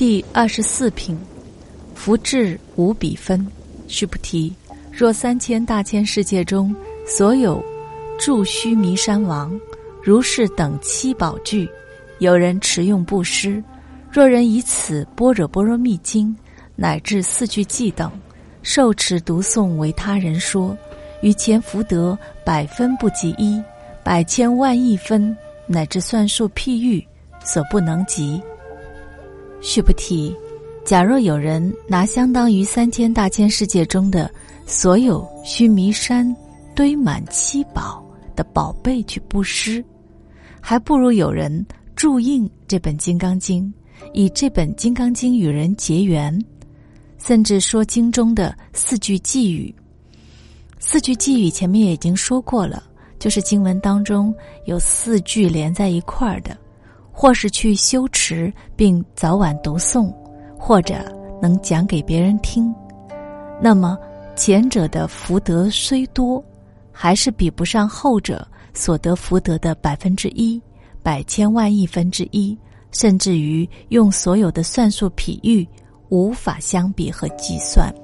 第二十四品，福至无比分。须菩提，若三千大千世界中所有住须弥山王，如是等七宝具，有人持用布施。若人以此般若波罗蜜经乃至四句偈等，受持读诵为他人说，于前福德百分不及一，百千万亿分乃至算数譬喻所不能及。须菩提，假若有人拿相当于三千大千世界中的所有须弥山堆满七宝的宝贝去布施，还不如有人注印这本《金刚经》，以这本《金刚经》与人结缘，甚至说经中的四句偈语。四句偈语前面也已经说过了，就是经文当中有四句连在一块儿的。或是去修持并早晚读诵，或者能讲给别人听，那么前者的福德虽多，还是比不上后者所得福德的百分之一、百千万亿分之一，甚至于用所有的算术比喻无法相比和计算。